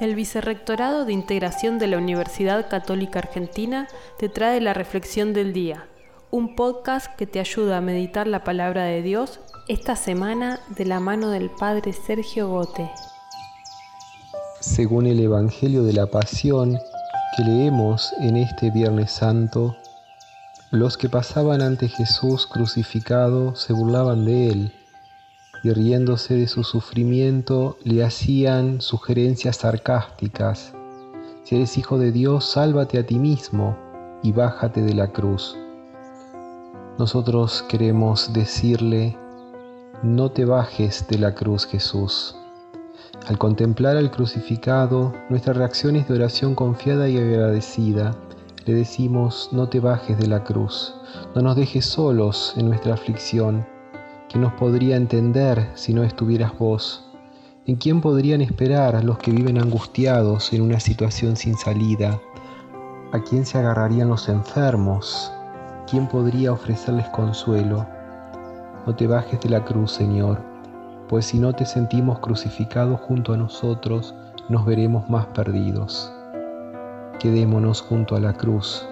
El Vicerrectorado de Integración de la Universidad Católica Argentina te trae la Reflexión del Día, un podcast que te ayuda a meditar la palabra de Dios esta semana de la mano del Padre Sergio Gote. Según el Evangelio de la Pasión que leemos en este Viernes Santo, los que pasaban ante Jesús crucificado se burlaban de él y riéndose de su sufrimiento le hacían sugerencias sarcásticas. Si eres hijo de Dios, sálvate a ti mismo y bájate de la cruz. Nosotros queremos decirle, no te bajes de la cruz Jesús. Al contemplar al crucificado, nuestra reacción es de oración confiada y agradecida. Le decimos, no te bajes de la cruz, no nos dejes solos en nuestra aflicción ¿Quién nos podría entender si no estuvieras vos? ¿En quién podrían esperar los que viven angustiados en una situación sin salida? ¿A quién se agarrarían los enfermos? ¿Quién podría ofrecerles consuelo? No te bajes de la cruz, Señor, pues si no te sentimos crucificado junto a nosotros, nos veremos más perdidos. Quedémonos junto a la cruz,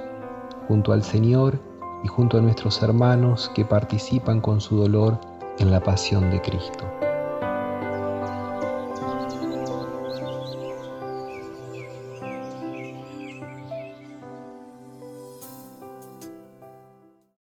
junto al Señor y junto a nuestros hermanos que participan con su dolor en la pasión de Cristo.